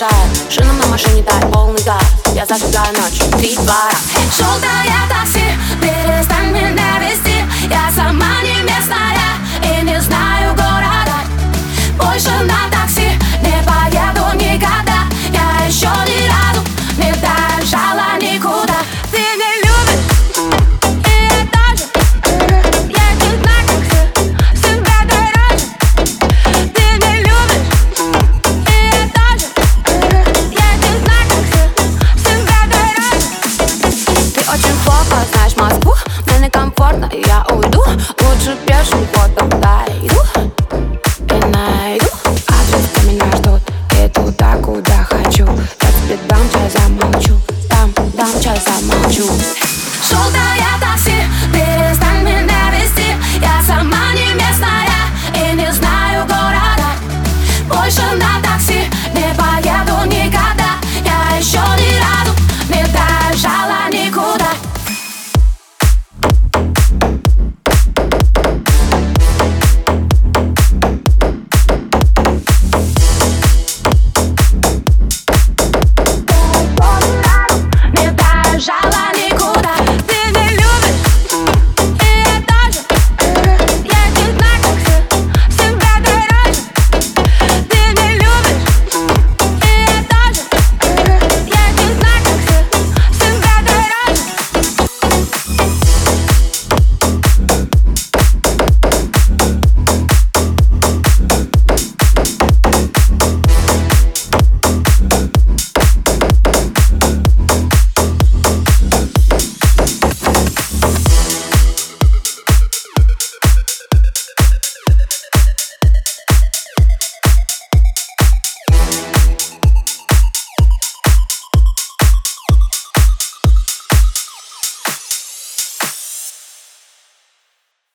мешает. Шинам на машине дай полный газ. Я зажигаю ночь, три, два, раз Желтая